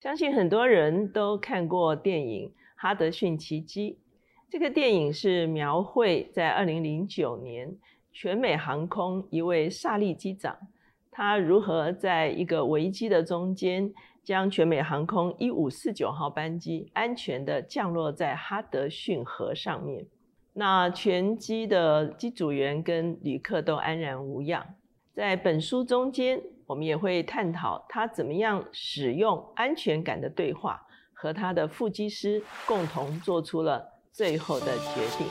相信很多人都看过电影《哈德逊奇迹》。这个电影是描绘在二零零九年全美航空一位萨利机长，他如何在一个危机的中间，将全美航空一五四九号班机安全的降落在哈德逊河上面。那全机的机组员跟旅客都安然无恙。在本书中间。我们也会探讨他怎么样使用安全感的对话，和他的副机师共同做出了最后的决定。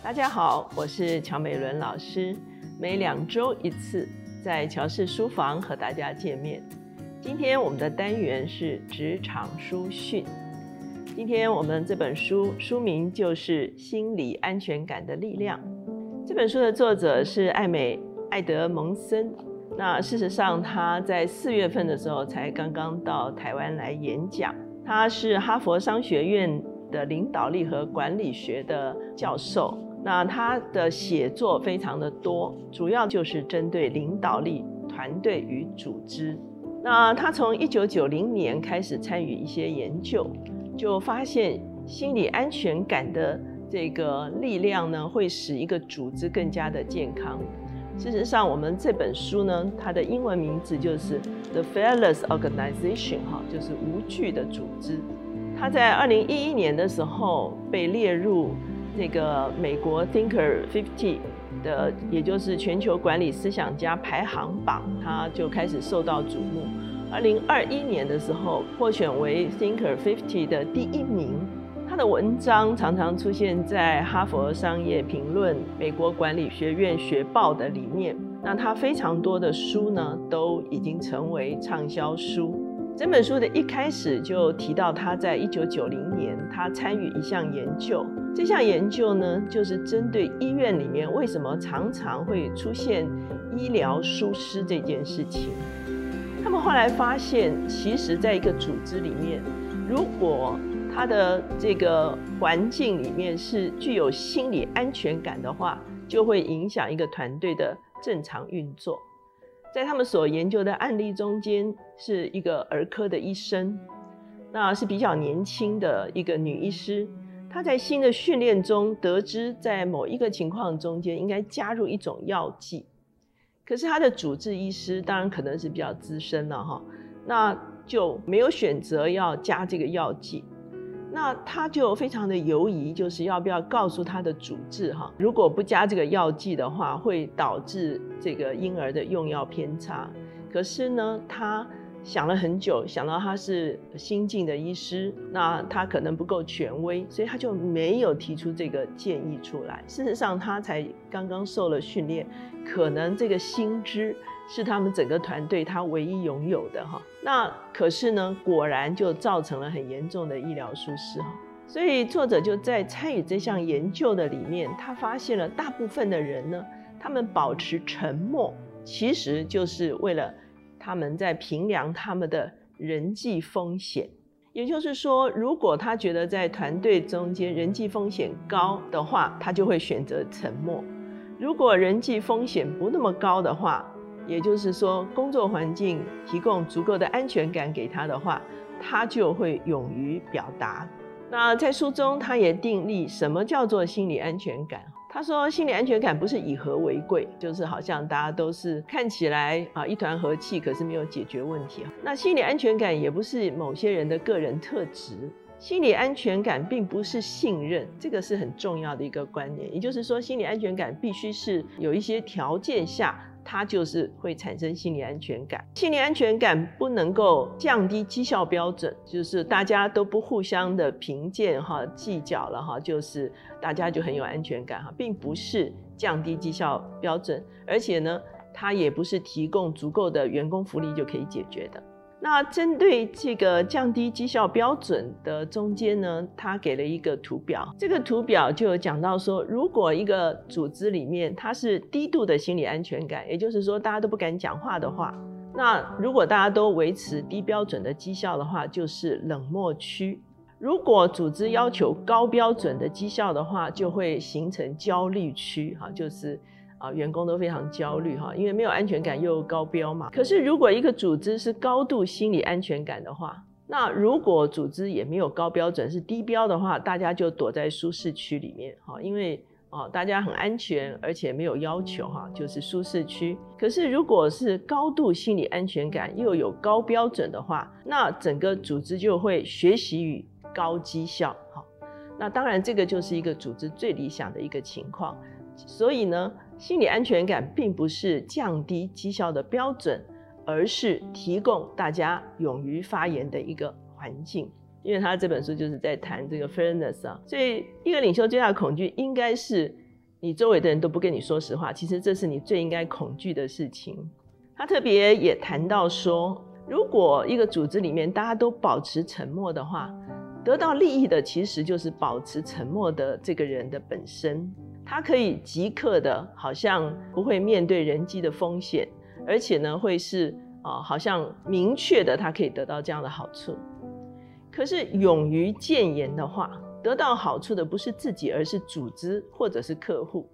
大家好，我是乔美伦老师，每两周一次在乔氏书房和大家见面。今天我们的单元是职场书讯。今天我们这本书书名就是《心理安全感的力量》。这本书的作者是艾美·艾德蒙森。那事实上，他在四月份的时候才刚刚到台湾来演讲。他是哈佛商学院的领导力和管理学的教授。那他的写作非常的多，主要就是针对领导力、团队与组织。那他从一九九零年开始参与一些研究。就发现心理安全感的这个力量呢，会使一个组织更加的健康。事实上，我们这本书呢，它的英文名字就是《The Fearless Organization》哈，就是无惧的组织。它在二零一一年的时候被列入这个美国 Thinker Fifty 的，也就是全球管理思想家排行榜，它就开始受到瞩目。二零二一年的时候，获选为 Thinker Fifty 的第一名。他的文章常常出现在《哈佛商业评论》、美国管理学院学报的里面。那他非常多的书呢，都已经成为畅销书。这本书的一开始就提到，他在一九九零年，他参与一项研究。这项研究呢，就是针对医院里面为什么常常会出现医疗疏失这件事情。他们后来发现，其实在一个组织里面，如果他的这个环境里面是具有心理安全感的话，就会影响一个团队的正常运作。在他们所研究的案例中间，是一个儿科的医生，那是比较年轻的一个女医师，她在新的训练中得知，在某一个情况中间应该加入一种药剂。可是他的主治医师当然可能是比较资深了哈，那就没有选择要加这个药剂，那他就非常的犹疑，就是要不要告诉他的主治哈，如果不加这个药剂的话，会导致这个婴儿的用药偏差。可是呢，他。想了很久，想到他是新进的医师，那他可能不够权威，所以他就没有提出这个建议出来。事实上，他才刚刚受了训练，可能这个薪资是他们整个团队他唯一拥有的哈。那可是呢，果然就造成了很严重的医疗疏失哈。所以作者就在参与这项研究的里面，他发现了大部分的人呢，他们保持沉默，其实就是为了。他们在评量他们的人际风险，也就是说，如果他觉得在团队中间人际风险高的话，他就会选择沉默；如果人际风险不那么高的话，也就是说工作环境提供足够的安全感给他的话，他就会勇于表达。那在书中，他也定立什么叫做心理安全感。他说：“心理安全感不是以和为贵，就是好像大家都是看起来啊一团和气，可是没有解决问题。那心理安全感也不是某些人的个人特质。心理安全感并不是信任，这个是很重要的一个观念。也就是说，心理安全感必须是有一些条件下。”它就是会产生心理安全感，心理安全感不能够降低绩效标准，就是大家都不互相的评鉴哈计较了哈，就是大家就很有安全感哈，并不是降低绩效标准，而且呢，它也不是提供足够的员工福利就可以解决的。那针对这个降低绩效标准的中间呢，他给了一个图表。这个图表就有讲到说，如果一个组织里面它是低度的心理安全感，也就是说大家都不敢讲话的话，那如果大家都维持低标准的绩效的话，就是冷漠区；如果组织要求高标准的绩效的话，就会形成焦虑区，哈，就是。啊，员工都非常焦虑哈，因为没有安全感又高标嘛。可是如果一个组织是高度心理安全感的话，那如果组织也没有高标准是低标的话，大家就躲在舒适区里面哈，因为。哦，大家很安全，而且没有要求哈，就是舒适区。可是如果是高度心理安全感又有高标准的话，那整个组织就会学习与高绩效。哈，那当然这个就是一个组织最理想的一个情况。所以呢，心理安全感并不是降低绩效的标准，而是提供大家勇于发言的一个环境。因为他这本书就是在谈这个 fairness 啊，所以一个领袖最大的恐惧应该是你周围的人都不跟你说实话，其实这是你最应该恐惧的事情。他特别也谈到说，如果一个组织里面大家都保持沉默的话，得到利益的其实就是保持沉默的这个人的本身，他可以即刻的，好像不会面对人机的风险，而且呢会是啊，好像明确的他可以得到这样的好处。可是勇于谏言的话，得到好处的不是自己，而是组织或者是客户。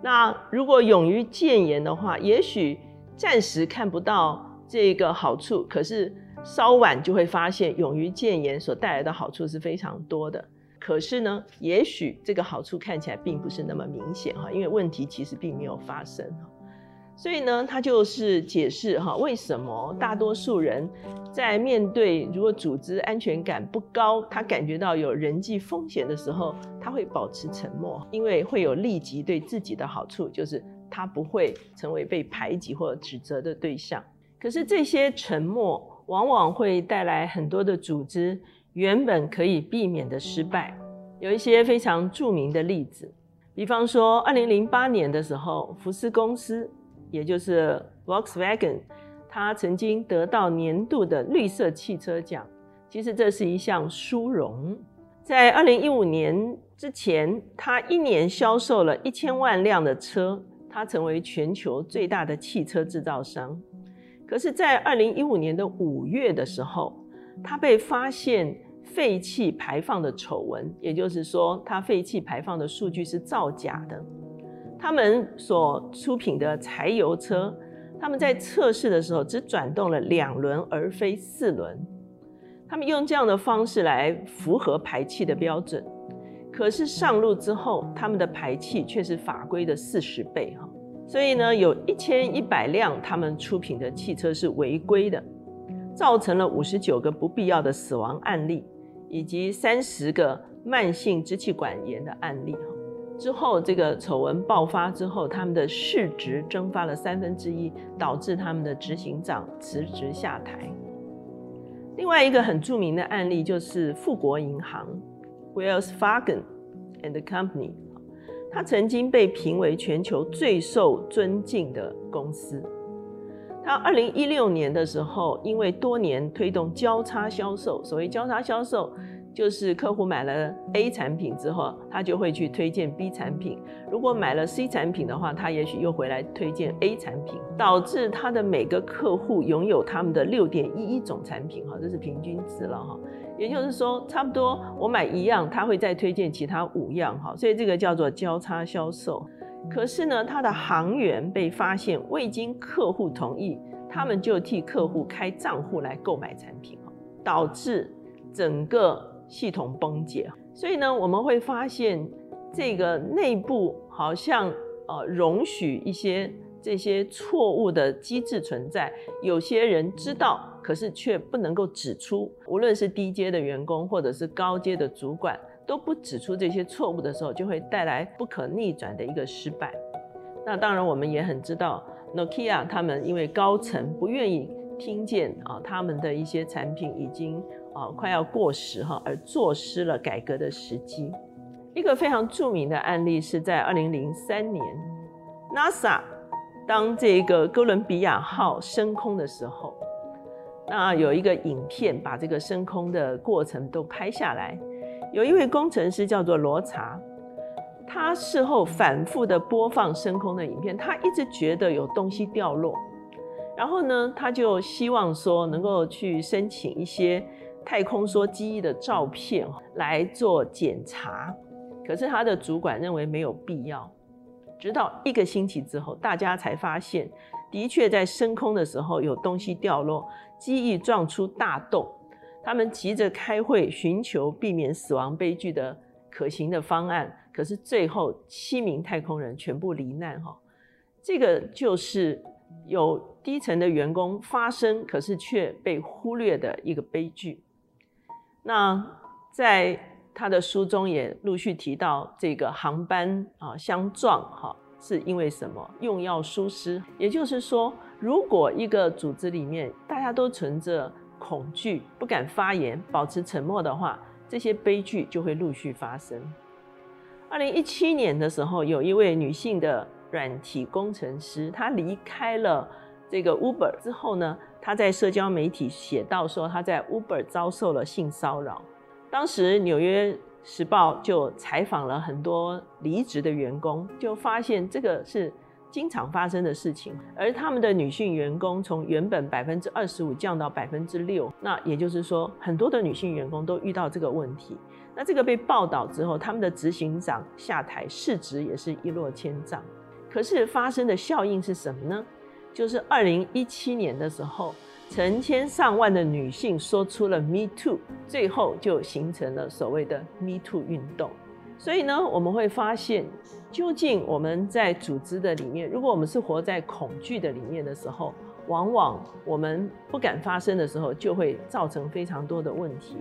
那如果勇于谏言的话，也许暂时看不到这个好处，可是稍晚就会发现，勇于谏言所带来的好处是非常多的。可是呢，也许这个好处看起来并不是那么明显哈，因为问题其实并没有发生哈。所以呢，他就是解释哈，为什么大多数人在面对如果组织安全感不高，他感觉到有人际风险的时候，他会保持沉默，因为会有立即对自己的好处，就是他不会成为被排挤或指责的对象。可是这些沉默往往会带来很多的组织原本可以避免的失败。有一些非常著名的例子，比方说二零零八年的时候，福斯公司。也就是 Volkswagen，它曾经得到年度的绿色汽车奖。其实这是一项殊荣。在二零一五年之前，它一年销售了一千万辆的车，它成为全球最大的汽车制造商。可是，在二零一五年的五月的时候，它被发现废气排放的丑闻，也就是说，它废气排放的数据是造假的。他们所出品的柴油车，他们在测试的时候只转动了两轮而非四轮。他们用这样的方式来符合排气的标准，可是上路之后，他们的排气却是法规的四十倍哈。所以呢，有一千一百辆他们出品的汽车是违规的，造成了五十九个不必要的死亡案例，以及三十个慢性支气管炎的案例。之后，这个丑闻爆发之后，他们的市值蒸发了三分之一，导致他们的执行长辞职下台。另外一个很著名的案例就是富国银行 （Wells Fargo and Company），它曾经被评为全球最受尊敬的公司。它二零一六年的时候，因为多年推动交叉销售，所谓交叉销售。就是客户买了 A 产品之后，他就会去推荐 B 产品。如果买了 C 产品的话，他也许又回来推荐 A 产品，导致他的每个客户拥有他们的六点一一种产品，哈，这是平均值了哈。也就是说，差不多我买一样，他会再推荐其他五样，哈，所以这个叫做交叉销售。可是呢，他的行员被发现未经客户同意，他们就替客户开账户来购买产品，导致整个。系统崩解，所以呢，我们会发现这个内部好像呃容许一些这些错误的机制存在。有些人知道，可是却不能够指出。无论是低阶的员工或者是高阶的主管，都不指出这些错误的时候，就会带来不可逆转的一个失败。那当然，我们也很知道，Nokia 他们因为高层不愿意听见啊，他们的一些产品已经。啊，快要过时哈，而坐失了改革的时机。一个非常著名的案例是在二零零三年，NASA 当这个哥伦比亚号升空的时候，那有一个影片把这个升空的过程都拍下来。有一位工程师叫做罗查，他事后反复的播放升空的影片，他一直觉得有东西掉落，然后呢，他就希望说能够去申请一些。太空梭机翼的照片来做检查，可是他的主管认为没有必要。直到一个星期之后，大家才发现，的确在升空的时候有东西掉落，机翼撞出大洞。他们急着开会，寻求避免死亡悲剧的可行的方案。可是最后七名太空人全部罹难，哈，这个就是有低层的员工发生，可是却被忽略的一个悲剧。那在他的书中也陆续提到，这个航班啊相撞，哈，是因为什么？用药疏失。也就是说，如果一个组织里面大家都存着恐惧，不敢发言，保持沉默的话，这些悲剧就会陆续发生。二零一七年的时候，有一位女性的软体工程师，她离开了这个 Uber 之后呢，她在社交媒体写到说，她在 Uber 遭受了性骚扰。当时《纽约时报》就采访了很多离职的员工，就发现这个是经常发生的事情。而他们的女性员工从原本百分之二十五降到百分之六，那也就是说，很多的女性员工都遇到这个问题。那这个被报道之后，他们的执行长下台，市值也是一落千丈。可是发生的效应是什么呢？就是二零一七年的时候，成千上万的女性说出了 “Me Too”，最后就形成了所谓的 “Me Too” 运动。所以呢，我们会发现，究竟我们在组织的里面，如果我们是活在恐惧的里面的时候，往往我们不敢发声的时候，就会造成非常多的问题。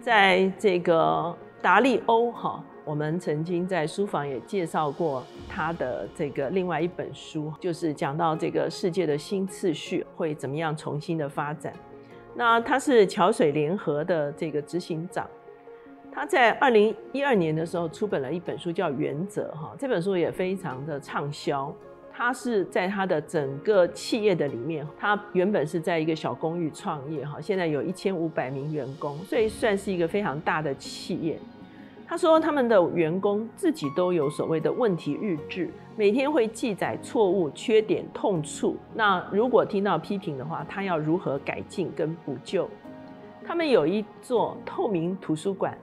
在这个达利欧哈，我们曾经在书房也介绍过他的这个另外一本书，就是讲到这个世界的新次序会怎么样重新的发展。那他是桥水联合的这个执行长，他在二零一二年的时候出本了一本书叫《原则》哈，这本书也非常的畅销。他是在他的整个企业的里面，他原本是在一个小公寓创业哈，现在有一千五百名员工，所以算是一个非常大的企业。他说他们的员工自己都有所谓的问题日志，每天会记载错误、缺点、痛处。那如果听到批评的话，他要如何改进跟补救？他们有一座透明图书馆，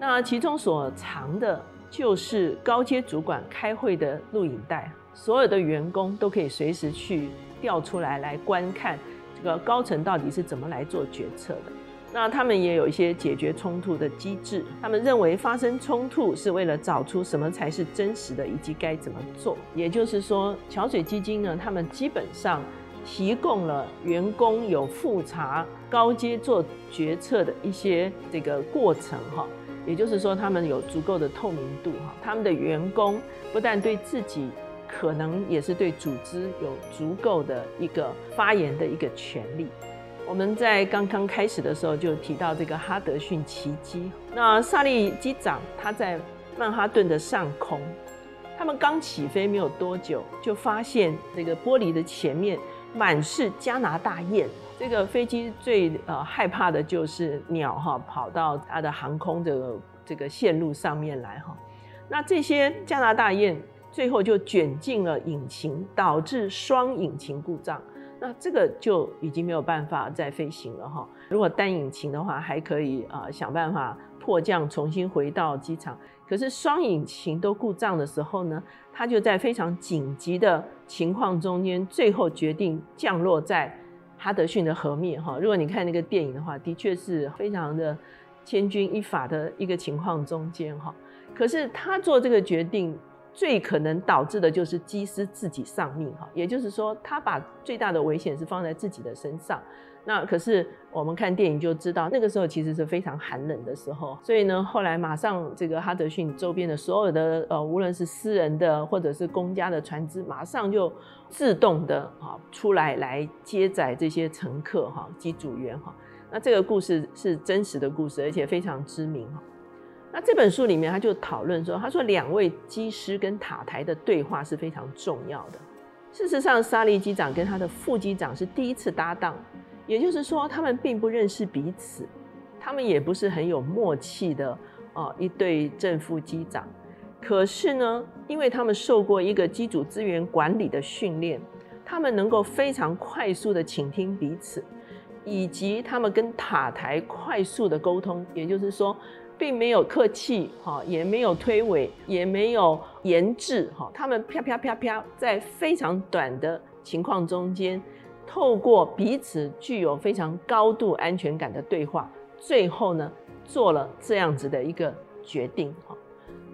那其中所藏的就是高阶主管开会的录影带。所有的员工都可以随时去调出来来观看，这个高层到底是怎么来做决策的。那他们也有一些解决冲突的机制。他们认为发生冲突是为了找出什么才是真实的，以及该怎么做。也就是说，桥水基金呢，他们基本上提供了员工有复查高阶做决策的一些这个过程哈。也就是说，他们有足够的透明度哈。他们的员工不但对自己可能也是对组织有足够的一个发言的一个权利。我们在刚刚开始的时候就提到这个哈德逊奇迹。那萨利机长他在曼哈顿的上空，他们刚起飞没有多久，就发现这个玻璃的前面满是加拿大雁。这个飞机最呃害怕的就是鸟哈跑到它的航空的这个线路上面来哈。那这些加拿大雁。最后就卷进了引擎，导致双引擎故障。那这个就已经没有办法再飞行了哈。如果单引擎的话，还可以啊想办法迫降，重新回到机场。可是双引擎都故障的时候呢，它就在非常紧急的情况中间，最后决定降落在哈德逊的河面哈。如果你看那个电影的话，的确是非常的千钧一发的一个情况中间哈。可是他做这个决定。最可能导致的就是机师自己丧命哈，也就是说，他把最大的危险是放在自己的身上。那可是我们看电影就知道，那个时候其实是非常寒冷的时候。所以呢，后来马上这个哈德逊周边的所有的呃，无论是私人的或者是公家的船只，马上就自动的啊出来来接载这些乘客哈，机组员哈。那这个故事是真实的故事，而且非常知名哈。那这本书里面，他就讨论说，他说两位机师跟塔台的对话是非常重要的。事实上，沙利机长跟他的副机长是第一次搭档，也就是说，他们并不认识彼此，他们也不是很有默契的哦一对正副机长。可是呢，因为他们受过一个机组资源管理的训练，他们能够非常快速的倾听彼此，以及他们跟塔台快速的沟通，也就是说。并没有客气，哈，也没有推诿，也没有研制哈，他们啪啪啪啪，在非常短的情况中间，透过彼此具有非常高度安全感的对话，最后呢，做了这样子的一个决定哈。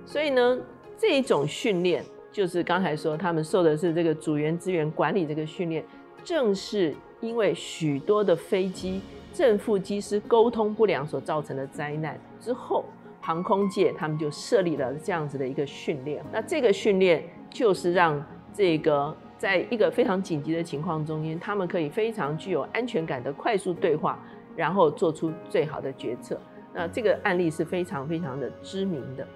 所以呢，这种训练就是刚才说他们受的是这个组员资源管理这个训练，正是因为许多的飞机正副机师沟通不良所造成的灾难之后。航空界他们就设立了这样子的一个训练，那这个训练就是让这个在一个非常紧急的情况中间，他们可以非常具有安全感的快速对话，然后做出最好的决策。那这个案例是非常非常的知名的。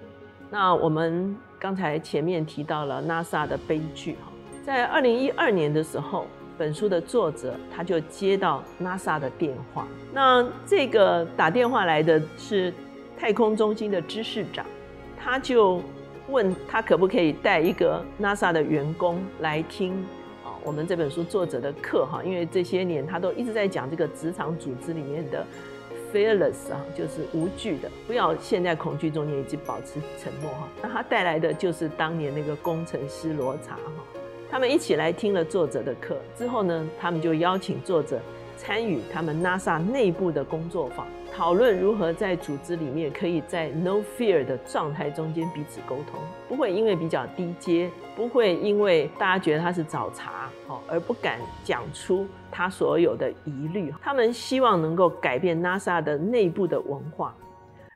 那我们刚才前面提到了 NASA 的悲剧哈，在二零一二年的时候，本书的作者他就接到 NASA 的电话，那这个打电话来的是。太空中心的知识长，他就问他可不可以带一个 NASA 的员工来听啊，我们这本书作者的课哈，因为这些年他都一直在讲这个职场组织里面的 fearless 啊，就是无惧的，不要陷在恐惧中间，以及保持沉默哈。那他带来的就是当年那个工程师罗查哈，他们一起来听了作者的课之后呢，他们就邀请作者参与他们 NASA 内部的工作坊。讨论如何在组织里面可以在 no fear 的状态中间彼此沟通，不会因为比较低阶，不会因为大家觉得他是找茬，而不敢讲出他所有的疑虑。他们希望能够改变 NASA 的内部的文化，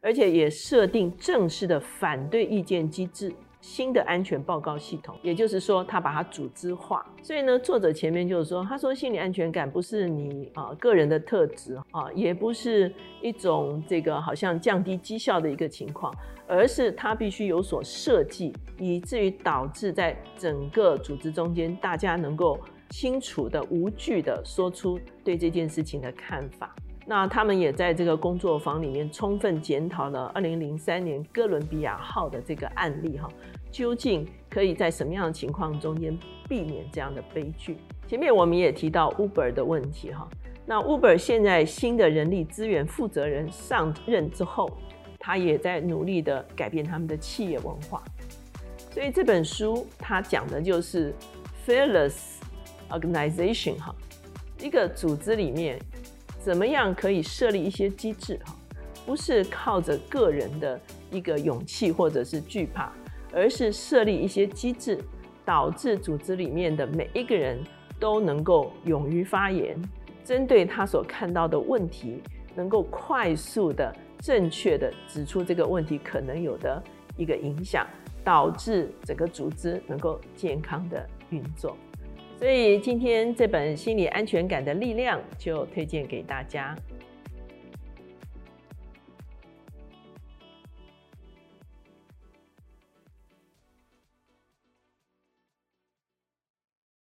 而且也设定正式的反对意见机制。新的安全报告系统，也就是说，他把它组织化。所以呢，作者前面就是说，他说心理安全感不是你啊个人的特质啊，也不是一种这个好像降低绩效的一个情况，而是它必须有所设计，以至于导致在整个组织中间，大家能够清楚的、无惧的说出对这件事情的看法。那他们也在这个工作坊里面充分检讨了二零零三年哥伦比亚号的这个案例哈。究竟可以在什么样的情况中间避免这样的悲剧？前面我们也提到 Uber 的问题哈，那 Uber 现在新的人力资源负责人上任之后，他也在努力的改变他们的企业文化。所以这本书它讲的就是 Fearless Organization 哈，一个组织里面怎么样可以设立一些机制哈，不是靠着个人的一个勇气或者是惧怕。而是设立一些机制，导致组织里面的每一个人都能够勇于发言，针对他所看到的问题，能够快速的、正确的指出这个问题可能有的一个影响，导致整个组织能够健康的运作。所以今天这本《心理安全感的力量》就推荐给大家。